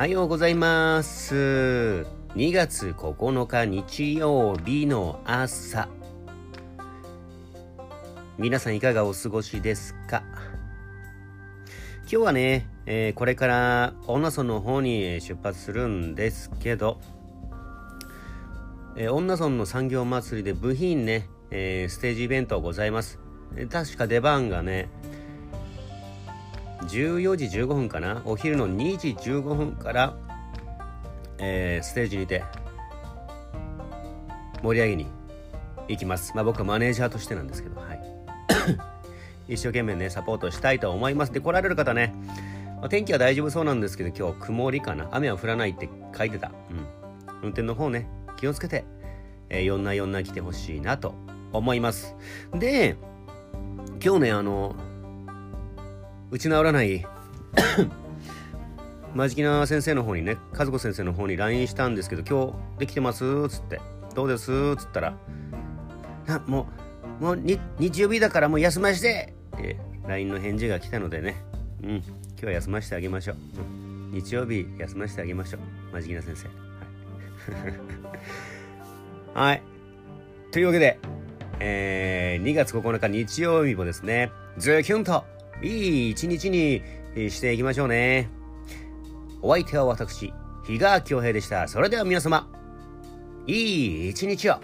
おはようございます。2月9日日曜日の朝。皆さんいかがお過ごしですか？今日はね、えー、これから女村の方に出発するんですけど、えー、女村の産業祭りで部品ね、えー、ステージイベントございます。確か出番がね、14時15分かな？お昼の2時15分から、えー、ステージにて盛り上げに行きます。まあ僕はマネージャーとしてなんですけどはい。一生懸命ねサポートしたいと思います。で来られる方ね、まあ、天気は大丈夫そうなんですけど今日曇りかな？雨は降らないって書いてた。うん。運転の方ね気をつけて、えー、4な4な来てほしいなと思います。で今日ねあの打ち直らない。マジキナ先生の方にね和子先生の方に LINE したんですけど今日できてます？っつって。どうです？っつったらあもうもう日曜日だからもう休まして！って LINE の返事が来たのでね。うん。今日は休ませてあげましょう、うん、日曜日休ませてあげましょう。マジキナ先生。はい、はい、というわけで、えー、2月9日日曜日もですねズキュンといい一日にしていきましょうね。お相手は私、比嘉京平でした。それでは皆様、いい一日を